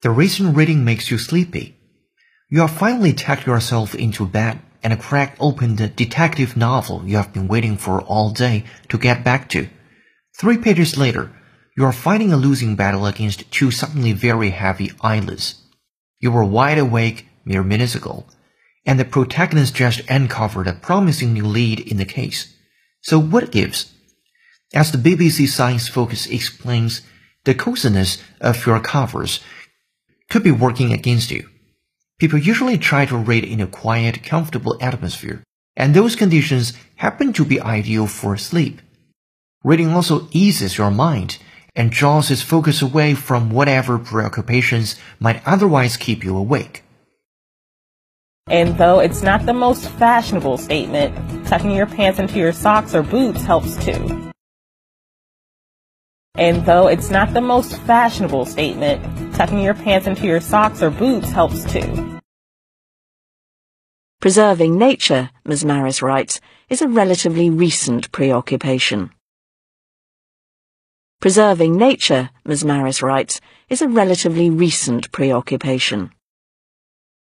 The recent reading makes you sleepy. You have finally tucked yourself into bed and cracked open the detective novel you have been waiting for all day to get back to. Three pages later, you are fighting a losing battle against two suddenly very heavy eyelids. You were wide awake mere minutes ago, and the protagonist just uncovered a promising new lead in the case. So what gives? As the BBC Science Focus explains, the coziness of your covers could be working against you. People usually try to read in a quiet, comfortable atmosphere, and those conditions happen to be ideal for sleep. Reading also eases your mind and draws its focus away from whatever preoccupations might otherwise keep you awake. And though it's not the most fashionable statement, tucking your pants into your socks or boots helps too. And though it's not the most fashionable statement, tucking your pants into your socks or boots helps too. Preserving nature, Ms. Marris writes, is a relatively recent preoccupation. Preserving nature, Ms. Marris writes, is a relatively recent preoccupation.